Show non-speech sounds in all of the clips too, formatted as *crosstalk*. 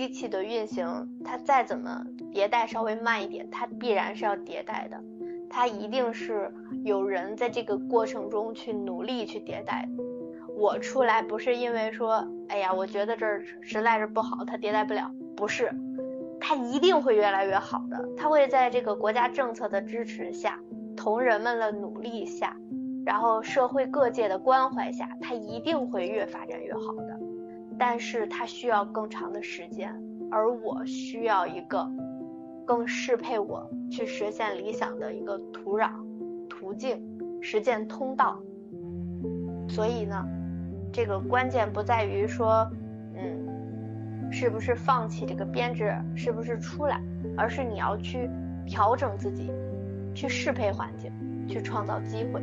机器的运行，它再怎么迭代稍微慢一点，它必然是要迭代的，它一定是有人在这个过程中去努力去迭代。我出来不是因为说，哎呀，我觉得这儿实在是不好，它迭代不了，不是，它一定会越来越好的，它会在这个国家政策的支持下，同人们的努力下，然后社会各界的关怀下，它一定会越发展越好。但是它需要更长的时间，而我需要一个更适配我去实现理想的一个土壤、途径、实践通道。所以呢？这个关键不在于说，嗯，是不是放弃这个编制，是不是出来，而是你要去调整自己，去适配环境，去创造机会。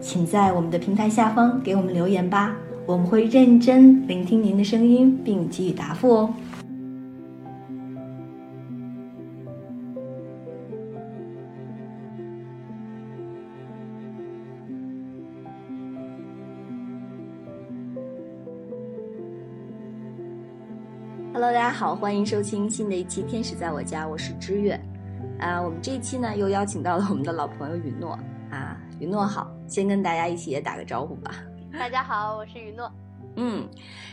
请在我们的平台下方给我们留言吧。我们会认真聆听您的声音，并给予答复哦。Hello，大家好，欢迎收听新的一期《天使在我家》，我是知月。啊，我们这一期呢又邀请到了我们的老朋友允诺啊，允诺好，先跟大家一起也打个招呼吧。大家好，我是雨诺。嗯，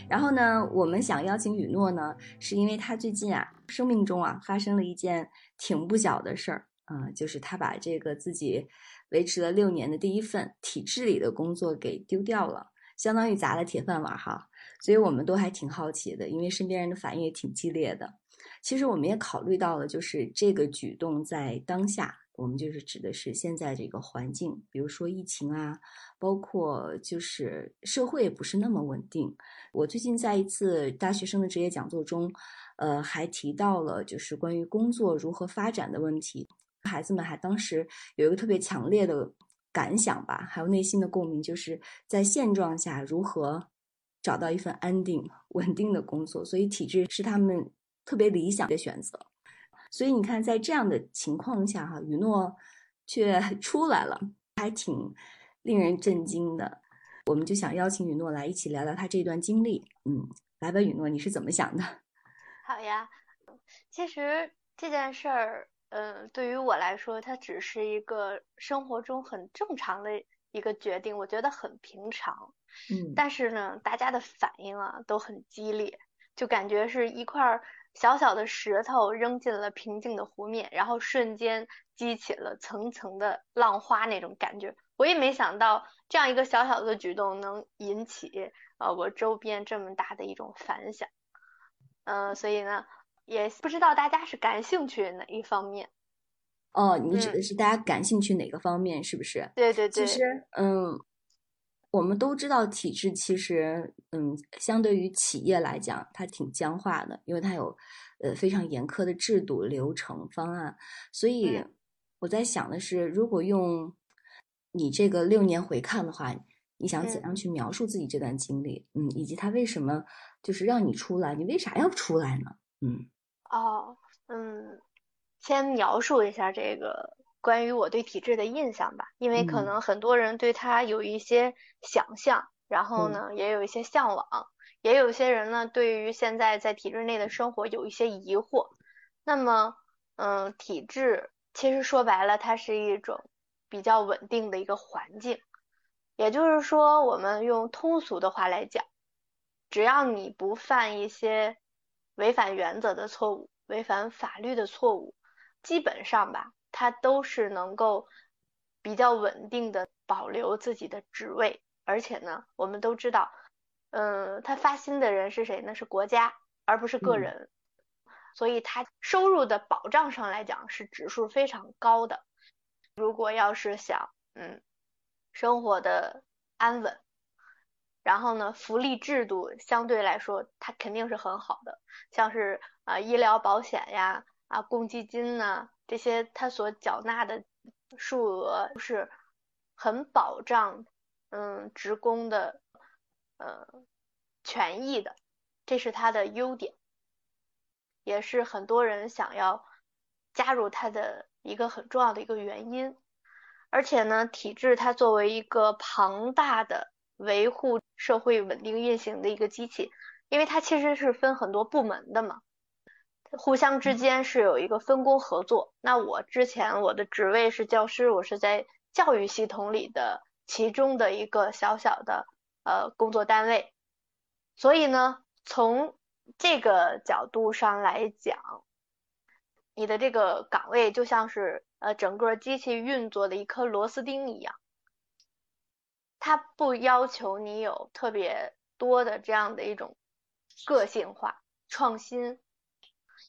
然后呢，我们想邀请雨诺呢，是因为他最近啊，生命中啊发生了一件挺不小的事儿啊，就是他把这个自己维持了六年的第一份体制里的工作给丢掉了，相当于砸了铁饭碗哈。所以我们都还挺好奇的，因为身边人的反应也挺激烈的。其实我们也考虑到了，就是这个举动在当下。我们就是指的是现在这个环境，比如说疫情啊，包括就是社会不是那么稳定。我最近在一次大学生的职业讲座中，呃，还提到了就是关于工作如何发展的问题。孩子们还当时有一个特别强烈的感想吧，还有内心的共鸣，就是在现状下如何找到一份安定、稳定的工作。所以体制是他们特别理想的选择。所以你看，在这样的情况下，哈，雨诺却 *laughs* 出来了，还挺令人震惊的。我们就想邀请雨诺来一起聊聊他这段经历。嗯，来吧，雨诺，你是怎么想的？*laughs* 好呀，其实这件事儿，嗯，对于我来说，它只是一个生活中很正常的一个决定，我觉得很平常。嗯，但是呢，大家的反应啊都很激烈，就感觉是一块儿。小小的石头扔进了平静的湖面，然后瞬间激起了层层的浪花那种感觉。我也没想到这样一个小小的举动能引起呃我周边这么大的一种反响。嗯，所以呢，也不知道大家是感兴趣哪一方面。哦，你指的是大家感兴趣哪个方面，是不是？对对对。其实，嗯。我们都知道，体制其实，嗯，相对于企业来讲，它挺僵化的，因为它有，呃，非常严苛的制度、流程、方案。所以我在想的是，如果用你这个六年回看的话，你想怎样去描述自己这段经历？嗯，以及他为什么就是让你出来？你为啥要出来呢？嗯，哦，嗯，先描述一下这个。关于我对体制的印象吧，因为可能很多人对他有一些想象，然后呢，也有一些向往，也有些人呢，对于现在在体制内的生活有一些疑惑。那么，嗯，体制其实说白了，它是一种比较稳定的一个环境，也就是说，我们用通俗的话来讲，只要你不犯一些违反原则的错误、违反法律的错误，基本上吧。他都是能够比较稳定的保留自己的职位，而且呢，我们都知道，嗯，他发薪的人是谁呢？是国家，而不是个人。所以他收入的保障上来讲是指数非常高的。如果要是想嗯生活的安稳，然后呢福利制度相对来说它肯定是很好的，像是啊医疗保险呀啊公积金呢这些，他所缴纳的数额是很保障嗯职工的呃权益的，这是它的优点。也是很多人想要加入它的一个很重要的一个原因，而且呢，体制它作为一个庞大的维护社会稳定运行的一个机器，因为它其实是分很多部门的嘛，互相之间是有一个分工合作。那我之前我的职位是教师，我是在教育系统里的其中的一个小小的呃工作单位，所以呢，从这个角度上来讲，你的这个岗位就像是呃整个机器运作的一颗螺丝钉一样，它不要求你有特别多的这样的一种个性化创新，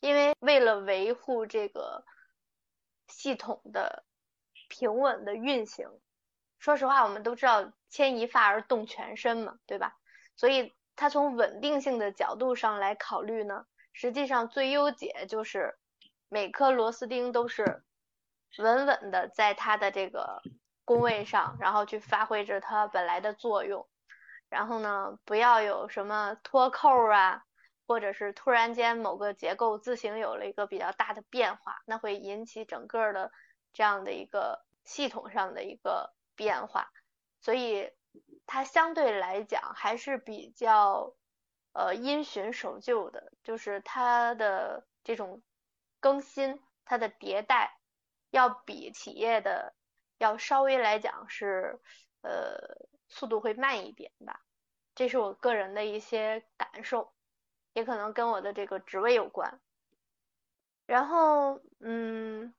因为为了维护这个系统的平稳的运行，说实话，我们都知道牵一发而动全身嘛，对吧？所以。它从稳定性的角度上来考虑呢，实际上最优解就是每颗螺丝钉都是稳稳的在它的这个工位上，然后去发挥着它本来的作用。然后呢，不要有什么脱扣啊，或者是突然间某个结构自行有了一个比较大的变化，那会引起整个的这样的一个系统上的一个变化。所以。它相对来讲还是比较呃因循守旧的，就是它的这种更新、它的迭代，要比企业的要稍微来讲是呃速度会慢一点吧，这是我个人的一些感受，也可能跟我的这个职位有关。然后嗯，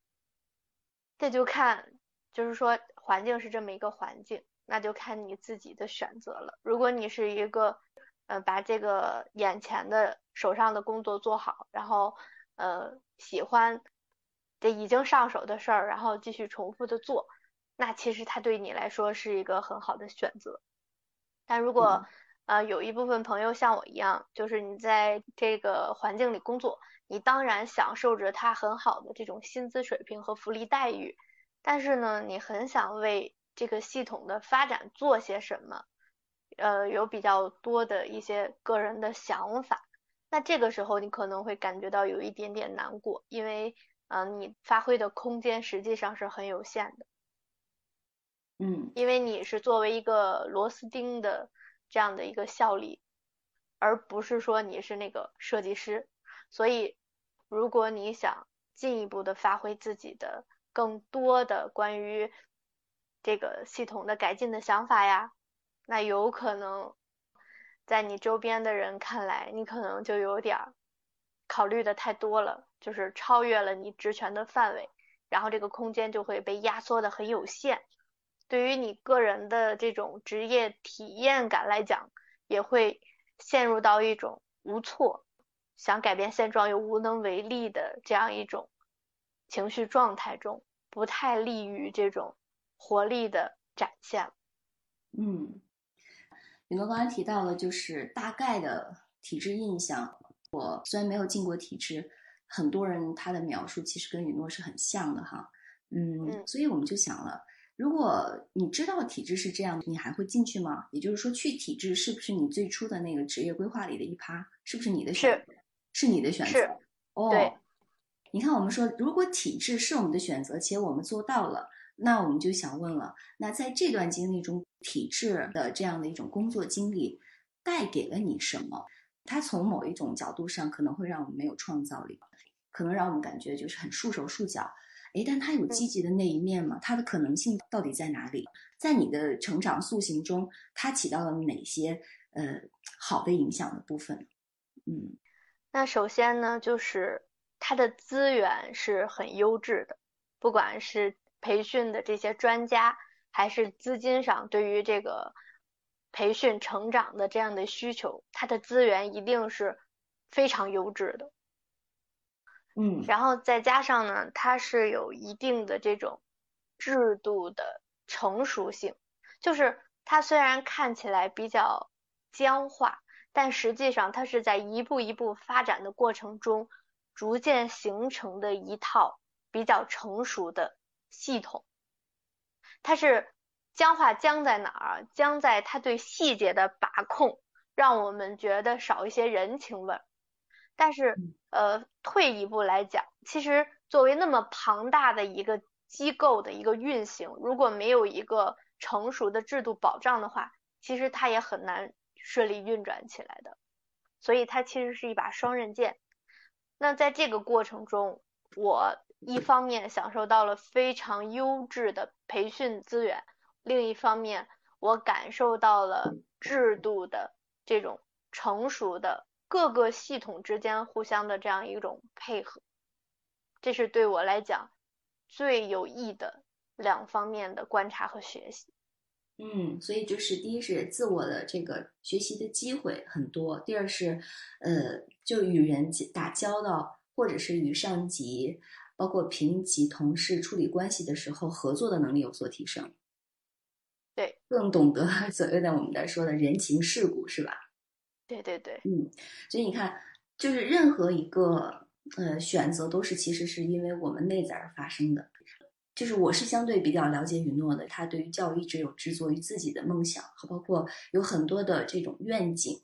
这就看就是说环境是这么一个环境。那就看你自己的选择了。如果你是一个，呃，把这个眼前的手上的工作做好，然后，呃，喜欢这已经上手的事儿，然后继续重复的做，那其实它对你来说是一个很好的选择。但如果，呃，有一部分朋友像我一样，就是你在这个环境里工作，你当然享受着他很好的这种薪资水平和福利待遇，但是呢，你很想为这个系统的发展做些什么？呃，有比较多的一些个人的想法。那这个时候你可能会感觉到有一点点难过，因为嗯，你发挥的空间实际上是很有限的。嗯，因为你是作为一个螺丝钉的这样的一个效力，而不是说你是那个设计师。所以，如果你想进一步的发挥自己的更多的关于这个系统的改进的想法呀，那有可能在你周边的人看来，你可能就有点考虑的太多了，就是超越了你职权的范围，然后这个空间就会被压缩的很有限。对于你个人的这种职业体验感来讲，也会陷入到一种无措、想改变现状又无能为力的这样一种情绪状态中，不太利于这种。活力的展现。嗯，雨诺刚才提到了，就是大概的体质印象。我虽然没有进过体制，很多人他的描述其实跟雨诺是很像的哈。嗯，所以我们就想了，如果你知道体制是这样，你还会进去吗？也就是说，去体制是不是你最初的那个职业规划里的一趴？是不是你的选？择？是你的选择。是。哦。你看，我们说，如果体制是我们的选择，且我们做到了。那我们就想问了，那在这段经历中，体制的这样的一种工作经历，带给了你什么？它从某一种角度上可能会让我们没有创造力，可能让我们感觉就是很束手束脚。诶，但它有积极的那一面吗？它的可能性到底在哪里？在你的成长塑形中，它起到了哪些呃好的影响的部分？嗯，那首先呢，就是它的资源是很优质的，不管是。培训的这些专家，还是资金上对于这个培训成长的这样的需求，它的资源一定是非常优质的。嗯，然后再加上呢，它是有一定的这种制度的成熟性，就是它虽然看起来比较僵化，但实际上它是在一步一步发展的过程中，逐渐形成的一套比较成熟的系统。它是僵化僵在哪儿？僵在它对细节的把控，让我们觉得少一些人情味儿。但是，呃，退一步来讲，其实作为那么庞大的一个机构的一个运行，如果没有一个成熟的制度保障的话，其实它也很难顺利运转起来的。所以它其实是一把双刃剑。那在这个过程中，我一方面享受到了非常优质的培训资源，另一方面我感受到了制度的这种成熟的。各个系统之间互相的这样一种配合，这是对我来讲最有益的两方面的观察和学习。嗯，所以就是第一是自我的这个学习的机会很多，第二是呃，就与人打交道，或者是与上级、包括平级同事处理关系的时候，合作的能力有所提升。对，更懂得 *laughs* 所谓的我们在说的人情世故，是吧？对对对，嗯，所以你看，就是任何一个呃选择，都是其实是因为我们内在而发生的。就是我是相对比较了解雨诺的，他对于教育一直有执着于自己的梦想，和包括有很多的这种愿景。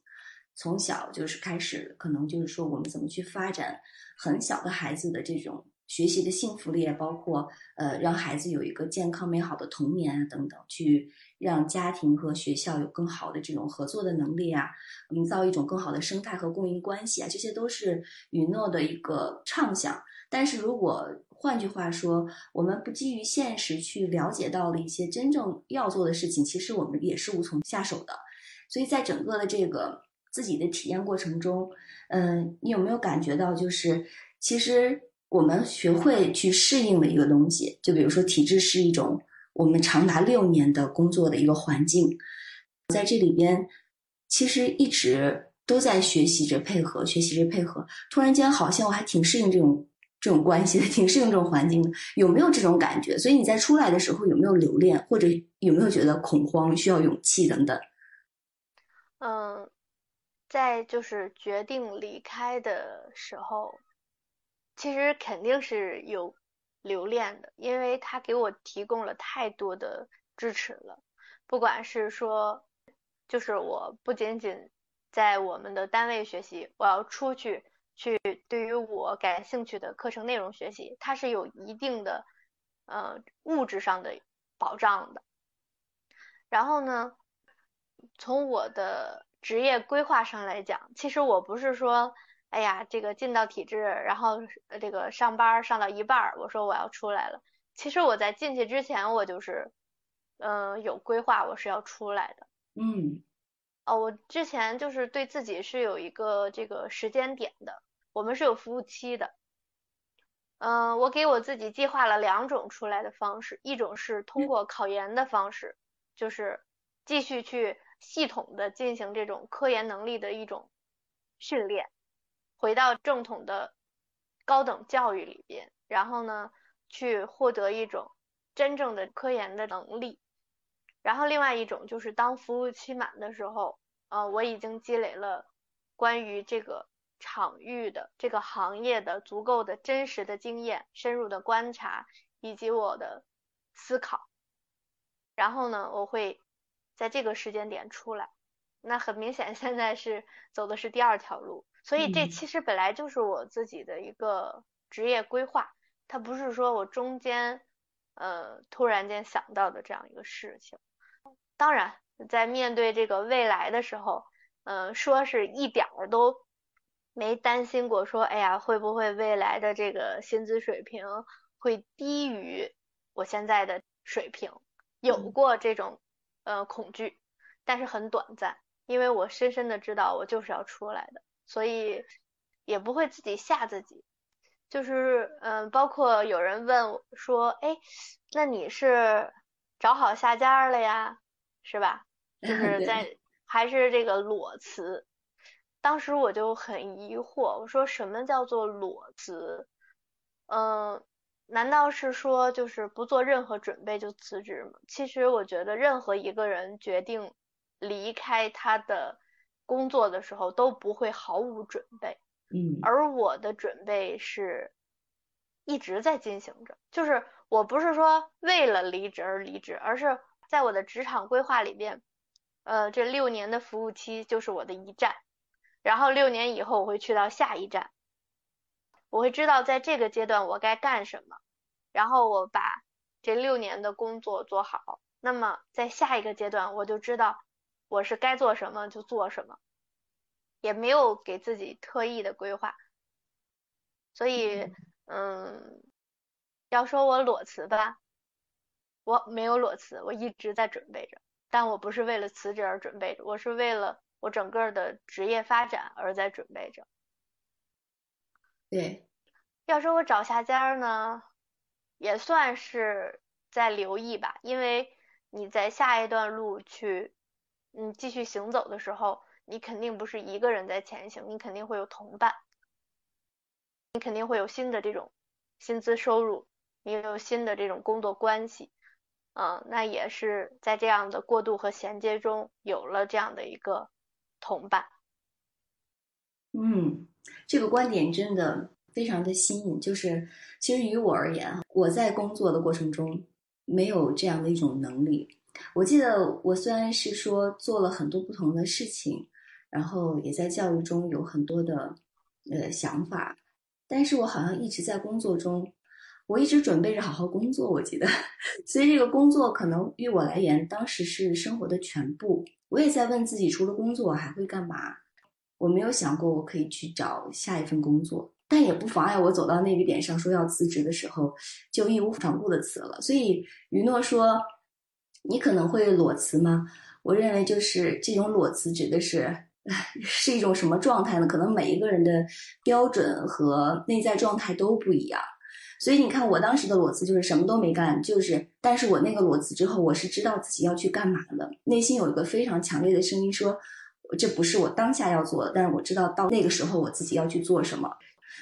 从小就是开始，可能就是说我们怎么去发展很小的孩子的这种。学习的幸福力，包括呃，让孩子有一个健康美好的童年啊，等等，去让家庭和学校有更好的这种合作的能力啊，营造一种更好的生态和供应关系啊，这些都是允诺的一个畅想。但是如果换句话说，我们不基于现实去了解到了一些真正要做的事情，其实我们也是无从下手的。所以在整个的这个自己的体验过程中，嗯，你有没有感觉到，就是其实。我们学会去适应的一个东西，就比如说体制是一种我们长达六年的工作的一个环境，在这里边，其实一直都在学习着配合，学习着配合。突然间，好像我还挺适应这种这种关系的，挺适应这种环境的。有没有这种感觉？所以你在出来的时候有没有留恋，或者有没有觉得恐慌、需要勇气等等？嗯，在就是决定离开的时候。其实肯定是有留恋的，因为他给我提供了太多的支持了。不管是说，就是我不仅仅在我们的单位学习，我要出去去对于我感兴趣的课程内容学习，它是有一定的呃物质上的保障的。然后呢，从我的职业规划上来讲，其实我不是说。哎呀，这个进到体制，然后这个上班上到一半，我说我要出来了。其实我在进去之前，我就是，嗯，有规划，我是要出来的。嗯，哦，我之前就是对自己是有一个这个时间点的，我们是有服务期的。嗯，我给我自己计划了两种出来的方式，一种是通过考研的方式，就是继续去系统的进行这种科研能力的一种训练。回到正统的高等教育里边，然后呢，去获得一种真正的科研的能力。然后另外一种就是当服务期满的时候，呃，我已经积累了关于这个场域的这个行业的足够的真实的经验、深入的观察以及我的思考。然后呢，我会在这个时间点出来。那很明显，现在是走的是第二条路。所以这其实本来就是我自己的一个职业规划，它不是说我中间呃突然间想到的这样一个事情。当然，在面对这个未来的时候，嗯，说是一点儿都没担心过，说哎呀会不会未来的这个薪资水平会低于我现在的水平，有过这种呃恐惧，但是很短暂，因为我深深的知道我就是要出来的。所以也不会自己吓自己，就是嗯，包括有人问我说，哎，那你是找好下家了呀，是吧？就 *laughs* 是在还是这个裸辞？当时我就很疑惑，我说什么叫做裸辞？嗯，难道是说就是不做任何准备就辞职吗？其实我觉得任何一个人决定离开他的工作的时候都不会毫无准备。嗯，而我的准备是一直在进行着，就是我不是说为了离职而离职，而是在我的职场规划里边，呃，这六年的服务期就是我的一站，然后六年以后我会去到下一站，我会知道在这个阶段我该干什么，然后我把这六年的工作做好，那么在下一个阶段我就知道我是该做什么就做什么。也没有给自己特意的规划，所以，嗯，要说我裸辞吧，我没有裸辞，我一直在准备着，但我不是为了辞职而准备着，我是为了我整个的职业发展而在准备着。对，要说我找下家呢，也算是在留意吧，因为你在下一段路去，嗯，继续行走的时候。你肯定不是一个人在前行，你肯定会有同伴，你肯定会有新的这种薪资收入，你有新的这种工作关系，嗯，那也是在这样的过渡和衔接中有了这样的一个同伴。嗯，这个观点真的非常的新颖。就是其实于我而言，我在工作的过程中没有这样的一种能力。我记得我虽然是说做了很多不同的事情。然后也在教育中有很多的呃想法，但是我好像一直在工作中，我一直准备着好好工作。我记得，*laughs* 所以这个工作可能于我来言，当时是生活的全部。我也在问自己，除了工作还会干嘛？我没有想过我可以去找下一份工作，但也不妨碍我走到那个点上说要辞职的时候，就义无反顾的辞了。所以于诺说，你可能会裸辞吗？我认为就是这种裸辞指的是。是一种什么状态呢？可能每一个人的标准和内在状态都不一样，所以你看，我当时的裸辞就是什么都没干，就是，但是我那个裸辞之后，我是知道自己要去干嘛的，内心有一个非常强烈的声音说，这不是我当下要做的，但是我知道到那个时候我自己要去做什么，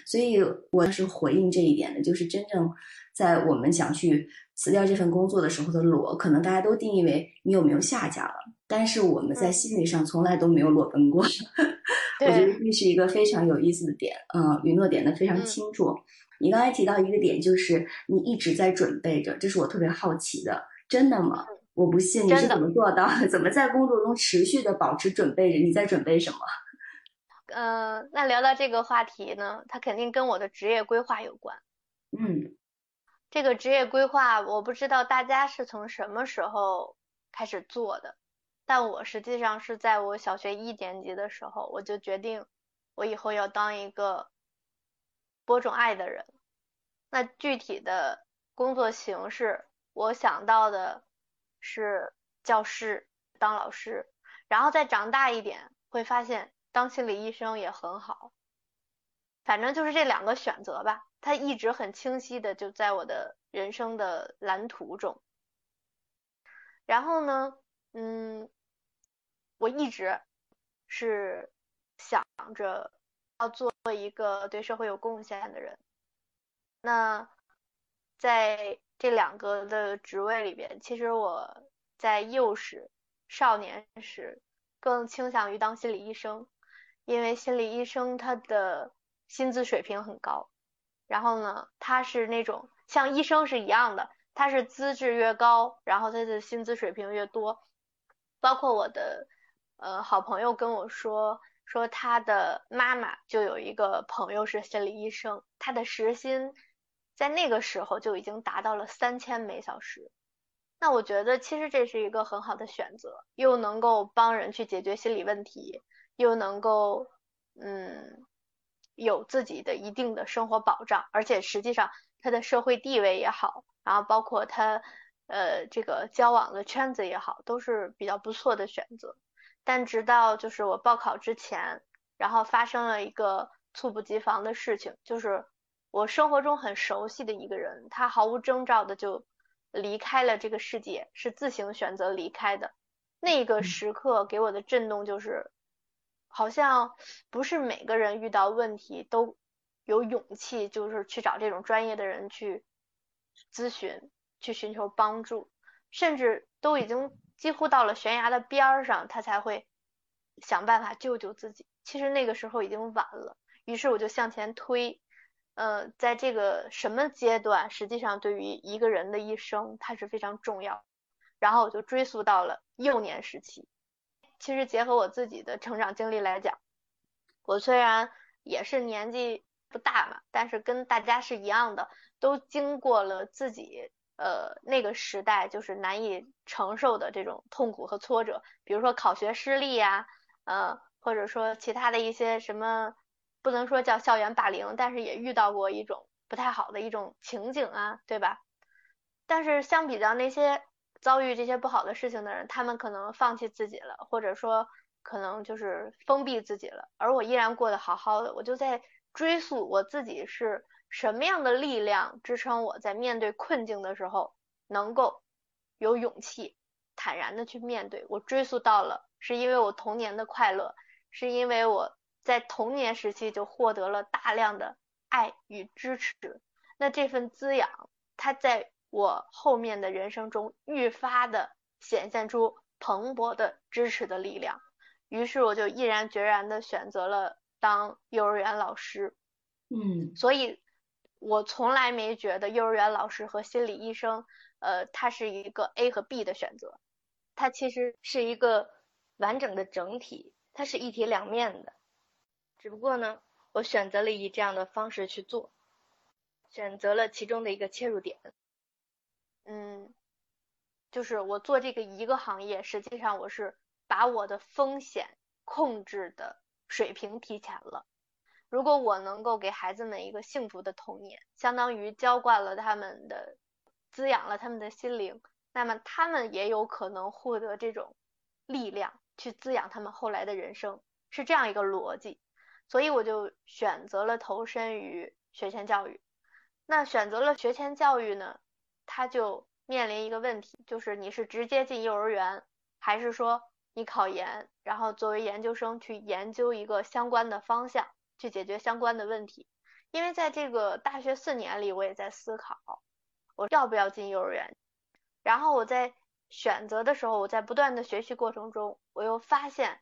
所以我是回应这一点的，就是真正在我们想去辞掉这份工作的时候的裸，可能大家都定义为你有没有下家了。但是我们在心理上从来都没有裸奔过，*laughs* 我觉得这是一个非常有意思的点。嗯，云诺点的非常清楚。你刚才提到一个点，就是你一直在准备着，这是我特别好奇的。真的吗？我不信，你是怎么做到的？*laughs* 怎么在工作中持续的保持准备着？你在准备什么？嗯，那聊到这个话题呢，它肯定跟我的职业规划有关。嗯，这个职业规划，我不知道大家是从什么时候开始做的。但我实际上是在我小学一年级的时候，我就决定我以后要当一个播种爱的人。那具体的工作形式，我想到的是教师，当老师。然后再长大一点，会发现当心理医生也很好。反正就是这两个选择吧，它一直很清晰的就在我的人生的蓝图中。然后呢？嗯，我一直是想着要做一个对社会有贡献的人。那在这两个的职位里边，其实我在幼时、少年时更倾向于当心理医生，因为心理医生他的薪资水平很高。然后呢，他是那种像医生是一样的，他是资质越高，然后他的薪资水平越多。包括我的呃好朋友跟我说，说他的妈妈就有一个朋友是心理医生，他的时薪在那个时候就已经达到了三千每小时。那我觉得其实这是一个很好的选择，又能够帮人去解决心理问题，又能够嗯有自己的一定的生活保障，而且实际上他的社会地位也好，然后包括他。呃，这个交往的圈子也好，都是比较不错的选择。但直到就是我报考之前，然后发生了一个猝不及防的事情，就是我生活中很熟悉的一个人，他毫无征兆的就离开了这个世界，是自行选择离开的。那个时刻给我的震动就是，好像不是每个人遇到问题都有勇气，就是去找这种专业的人去咨询，去寻求帮助，甚至都已经几乎到了悬崖的边儿上，他才会想办法救救自己。其实那个时候已经晚了，于是我就向前推，呃，在这个什么阶段，实际上对于一个人的一生，它是非常重要。然后我就追溯到了幼年时期。其实结合我自己的成长经历来讲，我虽然也是年纪不大嘛，但是跟大家是一样的，都经过了自己呃那个时代就是难以承受的这种痛苦和挫折，比如说考学失利呀，呃，或者说其他的一些什么，不能说叫校园霸凌，但是也遇到过一种不太好的一种情景啊，对吧？但是相比较那些。遭遇这些不好的事情的人，他们可能放弃自己了，或者说可能就是封闭自己了，而我依然过得好好的。我就在追溯我自己是什么样的力量支撑我在面对困境的时候能够有勇气坦然的去面对。我追溯到了，是因为我童年的快乐，是因为我在童年时期就获得了大量的爱与支持。那这份滋养，它在。我后面的人生中愈发的显现出蓬勃的支持的力量，于是我就毅然决然的选择了当幼儿园老师。嗯，所以我从来没觉得幼儿园老师和心理医生，呃，它是一个 A 和 B 的选择，它其实是一个完整的整体，它是一体两面的。只不过呢，我选择了以这样的方式去做，选择了其中的一个切入点。嗯，就是我做这个一个行业，实际上我是把我的风险控制的水平提前了。如果我能够给孩子们一个幸福的童年，相当于浇灌了他们的，滋养了他们的心灵，那么他们也有可能获得这种力量去滋养他们后来的人生，是这样一个逻辑。所以我就选择了投身于学前教育。那选择了学前教育呢？他就面临一个问题，就是你是直接进幼儿园，还是说你考研，然后作为研究生去研究一个相关的方向，去解决相关的问题？因为在这个大学四年里，我也在思考我要不要进幼儿园。然后我在选择的时候，我在不断的学习过程中，我又发现，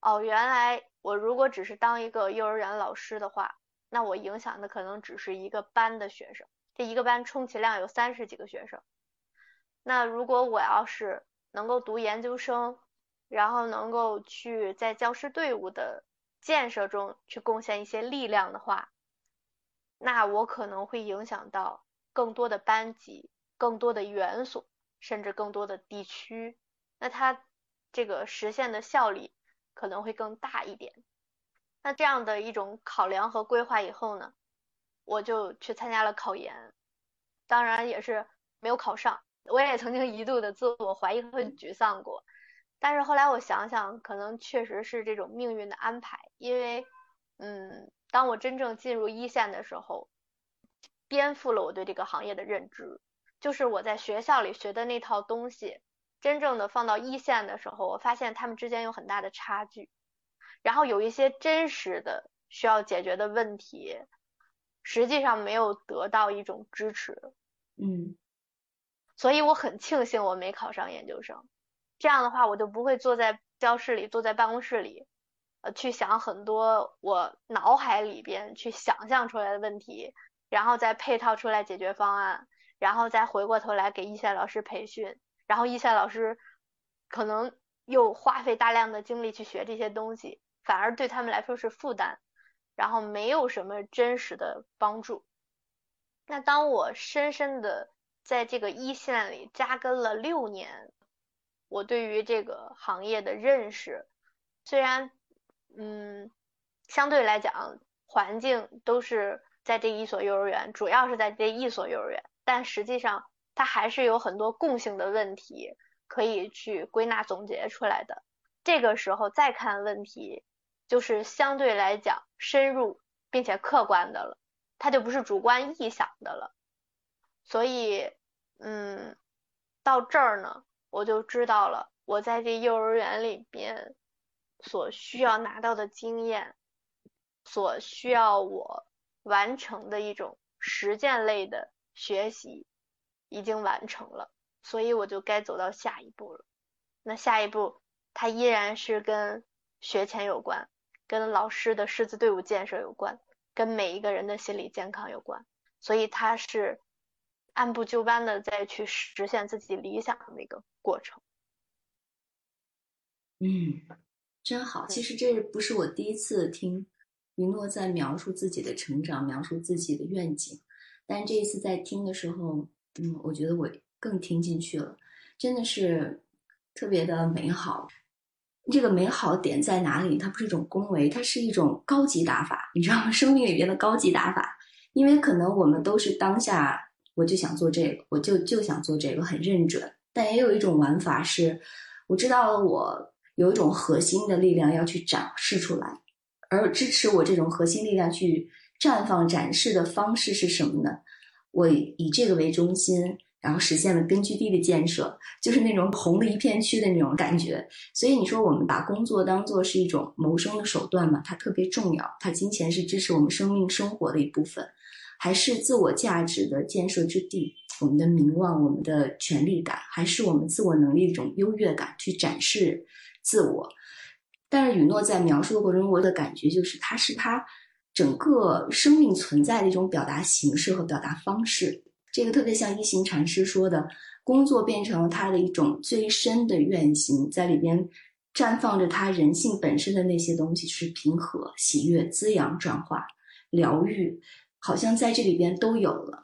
哦，原来我如果只是当一个幼儿园老师的话，那我影响的可能只是一个班的学生。这一个班充其量有三十几个学生，那如果我要是能够读研究生，然后能够去在教师队伍的建设中去贡献一些力量的话，那我可能会影响到更多的班级、更多的园所，甚至更多的地区，那它这个实现的效力可能会更大一点。那这样的一种考量和规划以后呢？我就去参加了考研，当然也是没有考上。我也曾经一度的自我怀疑和沮丧过，但是后来我想想，可能确实是这种命运的安排。因为，嗯，当我真正进入一线的时候，颠覆了我对这个行业的认知。就是我在学校里学的那套东西，真正的放到一线的时候，我发现他们之间有很大的差距，然后有一些真实的需要解决的问题。实际上没有得到一种支持，嗯，所以我很庆幸我没考上研究生，这样的话我就不会坐在教室里，坐在办公室里，呃，去想很多我脑海里边去想象出来的问题，然后再配套出来解决方案，然后再回过头来给一线老师培训，然后一线老师可能又花费大量的精力去学这些东西，反而对他们来说是负担。然后没有什么真实的帮助。那当我深深的在这个一线里扎根了六年，我对于这个行业的认识，虽然嗯相对来讲环境都是在这一所幼儿园，主要是在这一所幼儿园，但实际上它还是有很多共性的问题可以去归纳总结出来的。这个时候再看问题。就是相对来讲深入并且客观的了，它就不是主观臆想的了。所以，嗯，到这儿呢，我就知道了我在这幼儿园里边所需要拿到的经验，所需要我完成的一种实践类的学习已经完成了，所以我就该走到下一步了。那下一步，它依然是跟学前有关，跟老师的师资队伍建设有关，跟每一个人的心理健康有关，所以他是按部就班的再去实现自己理想的那个过程。嗯，真好。其实这不是我第一次听云诺在描述自己的成长，描述自己的愿景。但这一次在听的时候，嗯，我觉得我更听进去了，真的是特别的美好。这个美好点在哪里？它不是一种恭维，它是一种高级打法，你知道吗？*laughs* 生命里边的高级打法。因为可能我们都是当下，我就想做这个，我就就想做这个，很认准。但也有一种玩法是，我知道了我。有一种核心的力量要去展示出来，而支持我这种核心力量去绽放展示的方式是什么呢？我以这个为中心，然后实现了根据地的建设，就是那种红的一片区的那种感觉。所以你说我们把工作当做是一种谋生的手段嘛？它特别重要，它金钱是支持我们生命生活的一部分，还是自我价值的建设之地？我们的名望、我们的权利感，还是我们自我能力的一种优越感去展示？自我，但是雨诺在描述的过程中，我的感觉就是，它是他整个生命存在的一种表达形式和表达方式。这个特别像一行禅师说的，工作变成了他的一种最深的愿行，在里边绽放着他人性本身的那些东西，是平和、喜悦、滋养、转化、疗愈，好像在这里边都有了。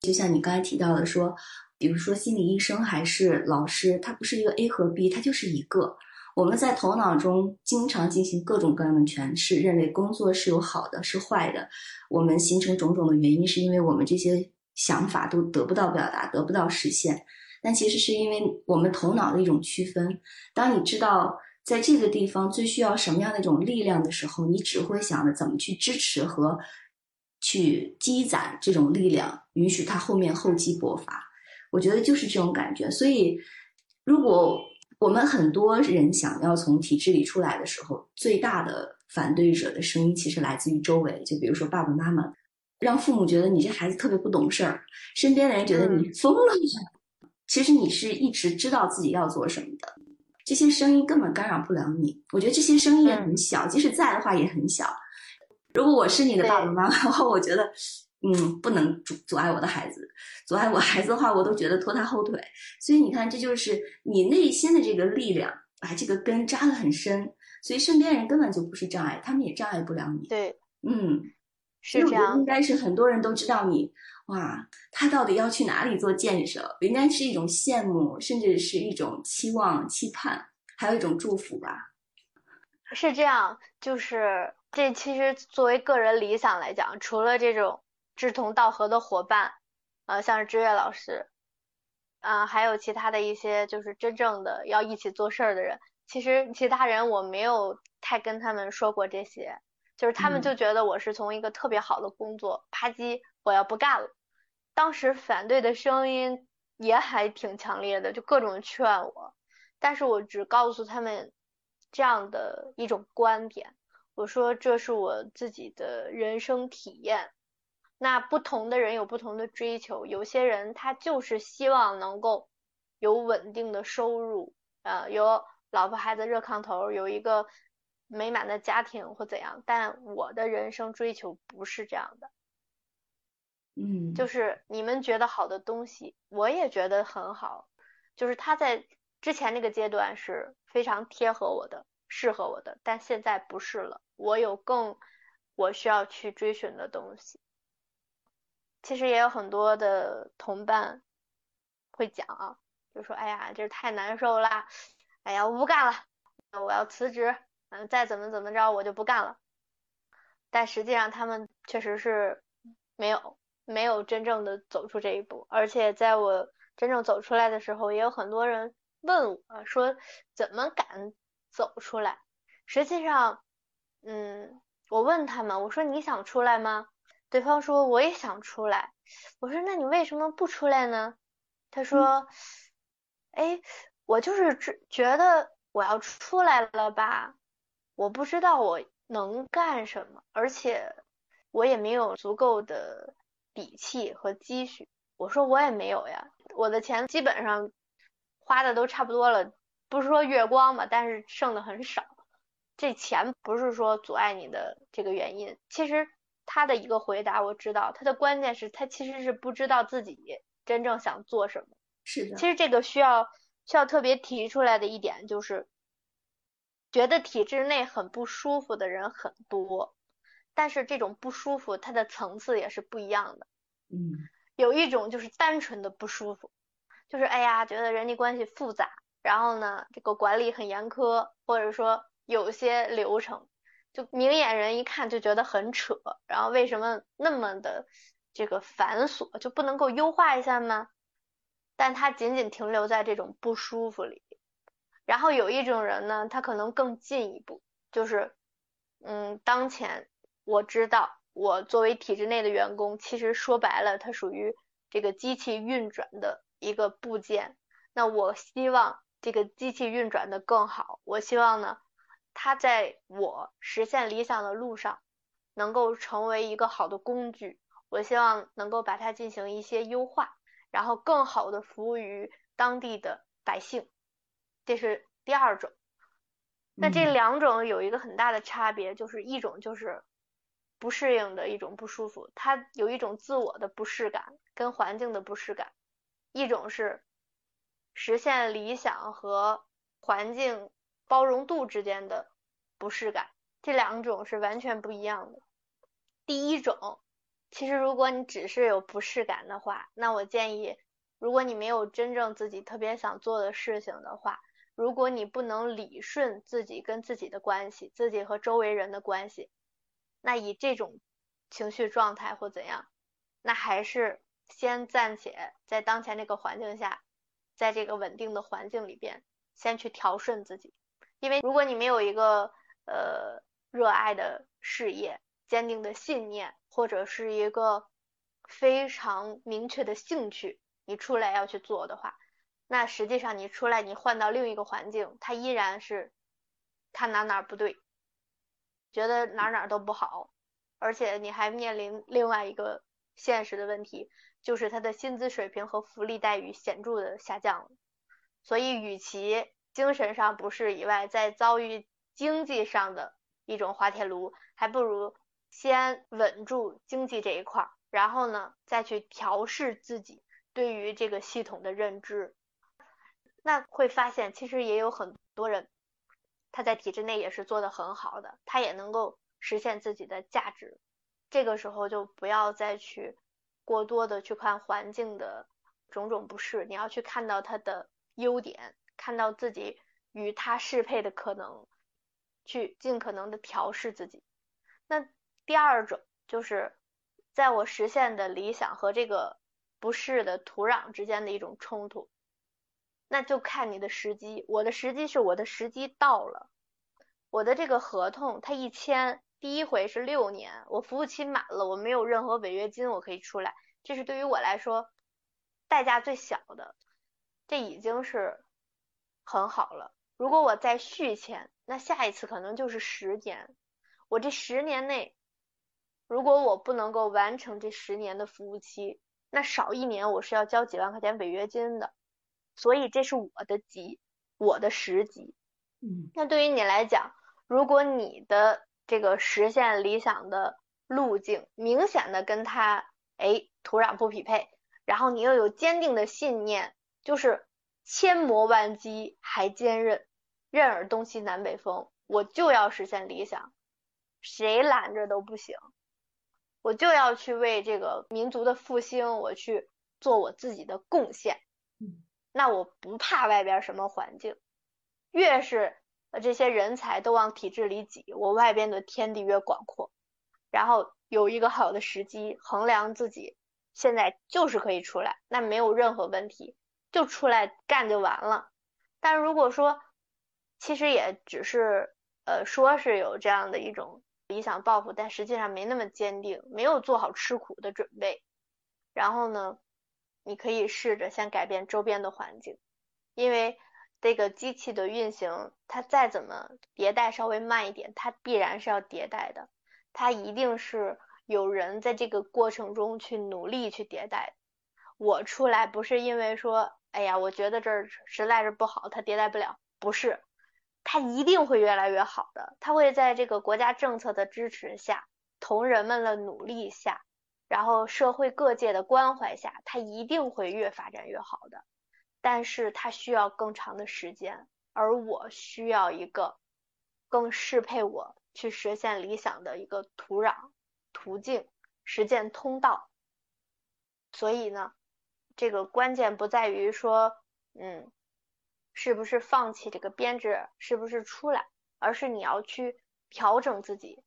就像你刚才提到的说，比如说心理医生还是老师，他不是一个 A 和 B，他就是一个。我们在头脑中经常进行各种各样的诠释，认为工作是有好的，是坏的。我们形成种种的原因，是因为我们这些想法都得不到表达，得不到实现。但其实是因为我们头脑的一种区分。当你知道在这个地方最需要什么样的一种力量的时候，你只会想着怎么去支持和去积攒这种力量，允许它后面厚积薄发。我觉得就是这种感觉。所以，如果我们很多人想要从体制里出来的时候，最大的反对者的声音其实来自于周围，就比如说爸爸妈妈，让父母觉得你这孩子特别不懂事儿，身边的人觉得你疯了。其实你是一直知道自己要做什么的，这些声音根本干扰不了你。我觉得这些声音也很小，即使在的话也很小。如果我是你的爸爸妈妈的话，我觉得。嗯，不能阻阻碍我的孩子，阻碍我孩子的话，我都觉得拖他后腿。所以你看，这就是你内心的这个力量，把这个根扎得很深，所以身边人根本就不是障碍，他们也障碍不了你。对，嗯，是这样。应该是很多人都知道你，哇，他到底要去哪里做建设？应该是一种羡慕，甚至是一种期望、期盼，还有一种祝福吧。是这样，就是这其实作为个人理想来讲，除了这种。志同道合的伙伴，呃，像是知月老师，啊，还有其他的一些就是真正的要一起做事儿的人。其实其他人我没有太跟他们说过这些，就是他们就觉得我是从一个特别好的工作，啪叽，我要不干了。当时反对的声音也还挺强烈的，就各种劝我，但是我只告诉他们这样的一种观点，我说这是我自己的人生体验。那不同的人有不同的追求，有些人他就是希望能够有稳定的收入，呃，有老婆孩子热炕头，有一个美满的家庭或怎样。但我的人生追求不是这样的，嗯，就是你们觉得好的东西，我也觉得很好，就是他在之前那个阶段是非常贴合我的，适合我的，但现在不是了，我有更我需要去追寻的东西。其实也有很多的同伴会讲啊，就说哎呀，这太难受啦，哎呀，我不干了，我要辞职，嗯，再怎么怎么着，我就不干了。但实际上他们确实是没有没有真正的走出这一步，而且在我真正走出来的时候，也有很多人问我说怎么敢走出来？实际上，嗯，我问他们，我说你想出来吗？对方说我也想出来，我说那你为什么不出来呢？他说，哎，我就是觉得我要出来了吧，我不知道我能干什么，而且我也没有足够的底气和积蓄。我说我也没有呀，我的钱基本上花的都差不多了，不是说月光吧，但是剩的很少。这钱不是说阻碍你的这个原因。其实他的一个回答我知道，他的关键是他其实是不知道自己真正想做什么。是的。其实这个需要需要特别提出来的一点就是，觉得体制内很不舒服的人很多。但是这种不舒服，它的层次也是不一样的。嗯，有一种就是单纯的不舒服，就是哎呀，觉得人际关系复杂，然后呢，这个管理很严苛，或者说有些流程，就明眼人一看就觉得很扯。然后为什么那么的这个繁琐，就不能够优化一下吗？但他仅仅停留在这种不舒服里。然后有一种人呢，他可能更进一步，就是嗯，当前。我知道，我作为体制内的员工，其实说白了，它属于这个机器运转的一个部件。那我希望这个机器运转的更好。我希望呢，它在我实现理想的路上，能够成为一个好的工具。我希望能够把它进行一些优化，然后更好的服务于当地的百姓。这是第二种。那这两种有一个很大的差别，就是一种就是。不适应的一种不舒服，它有一种自我的不适感，跟环境的不适感；一种是实现理想和环境包容度之间的不适感，这两种是完全不一样的。第一种，其实如果你只是有不适感的话，那我建议，如果你没有真正自己特别想做的事情的话，如果你不能理顺自己跟自己的关系，自己和周围人的关系。那以这种情绪状态或怎样，那还是先暂且在当前这个环境下，在这个稳定的环境里边，先去调顺自己。因为如果你没有一个呃热爱的事业、坚定的信念，或者是一个非常明确的兴趣，你出来要去做的话，那实际上你出来你换到另一个环境，他依然是看哪哪不对。觉得哪哪都不好，而且你还面临另外一个现实的问题，就是他的薪资水平和福利待遇显著的下降了。所以，与其精神上不适以外，再遭遇经济上的一种滑铁卢，还不如先稳住经济这一块儿，然后呢，再去调试自己对于这个系统的认知。那会发现，其实也有很多人。他在体制内也是做得很好的，他也能够实现自己的价值。这个时候就不要再去过多的去看环境的种种不适，你要去看到他的优点，看到自己与他适配的可能，去尽可能的调试自己。那第二种就是在我实现的理想和这个不适的土壤之间的一种冲突。那就看你的时机，我的时机是我的时机到了，我的这个合同它一签，第一回是六年，我服务期满了，我没有任何违约金，我可以出来，这是对于我来说代价最小的，这已经是很好了。如果我再续签，那下一次可能就是十年，我这十年内，如果我不能够完成这十年的服务期，那少一年我是要交几万块钱违约金的。所以这是我的急，我的时机。嗯，那对于你来讲，如果你的这个实现理想的路径明显的跟他哎土壤不匹配，然后你又有坚定的信念，就是千磨万击还坚韧，任尔东西南北风，我就要实现理想，谁拦着都不行，我就要去为这个民族的复兴，我去做我自己的贡献。那我不怕外边什么环境，越是这些人才都往体制里挤，我外边的天地越广阔。然后有一个好的时机，衡量自己现在就是可以出来，那没有任何问题，就出来干就完了。但如果说其实也只是呃说是有这样的一种理想抱负，但实际上没那么坚定，没有做好吃苦的准备，然后呢？你可以试着先改变周边的环境，因为这个机器的运行，它再怎么迭代稍微慢一点，它必然是要迭代的，它一定是有人在这个过程中去努力去迭代。我出来不是因为说，哎呀，我觉得这儿实在是不好，它迭代不了，不是，它一定会越来越好的。它会在这个国家政策的支持下，同人们的努力下，然后社会各界的关怀下，它一定会越发展越好的。但是它需要更长的时间，而我需要一个更适配我去实现理想的一个土壤、途径、实践通道。所以呢？这个关键不在于说，嗯，是不是放弃这个编制，是不是出来，而是你要去调整自己，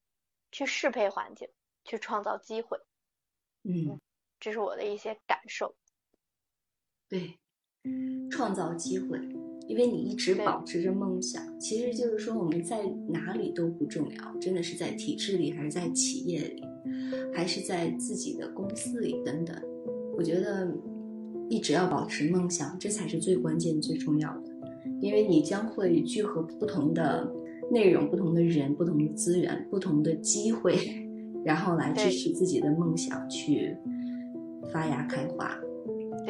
去适配环境，去创造机会。嗯，这是我的一些感受。对，创造机会，因为你一直保持着梦想，其实就是说我们在哪里都不重要，真的是在体制里，还是在企业里，还是在自己的公司里等等，我觉得。一直要保持梦想，这才是最关键、最重要的。因为你将会聚合不同的内容、不同的人、不同的资源、不同的机会，然后来支持自己的梦想去发芽开花。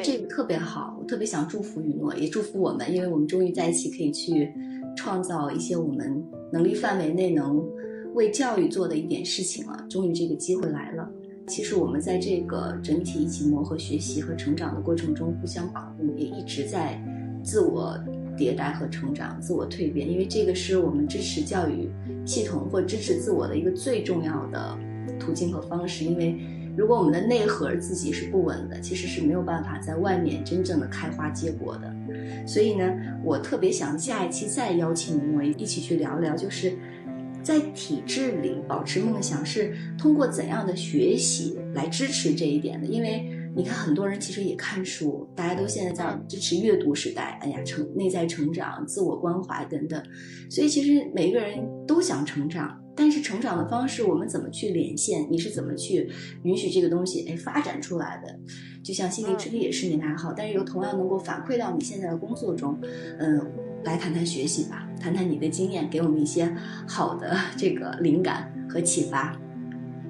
这个特别好，我特别想祝福雨诺，也祝福我们，因为我们终于在一起可以去创造一些我们能力范围内能为教育做的一点事情了。终于这个机会来了。其实我们在这个整体一起磨合、学习和成长的过程中，互相保护，也一直在自我迭代和成长、自我蜕变。因为这个是我们支持教育系统或支持自我的一个最重要的途径和方式。因为如果我们的内核自己是不稳的，其实是没有办法在外面真正的开花结果的。所以呢，我特别想下一期再邀请您们一起去聊聊，就是。在体制里保持梦想是通过怎样的学习来支持这一点的？因为你看，很多人其实也看书，大家都现在在支持阅读时代。哎呀，成内在成长、自我关怀等等，所以其实每一个人都想成长，但是成长的方式我们怎么去连线？你是怎么去允许这个东西哎发展出来的？就像心灵之力也是你的爱好，但是又同样能够反馈到你现在的工作中，嗯。来谈谈学习吧，谈谈你的经验，给我们一些好的这个灵感和启发，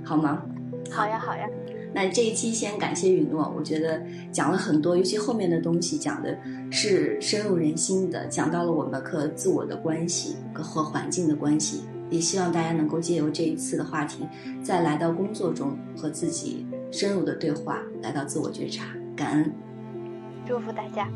好吗？好呀，好呀。那这一期先感谢允诺，我觉得讲了很多，尤其后面的东西讲的是深入人心的，讲到了我们和自我的关系和环境的关系，也希望大家能够借由这一次的话题，再来到工作中和自己深入的对话，来到自我觉察，感恩，祝福大家。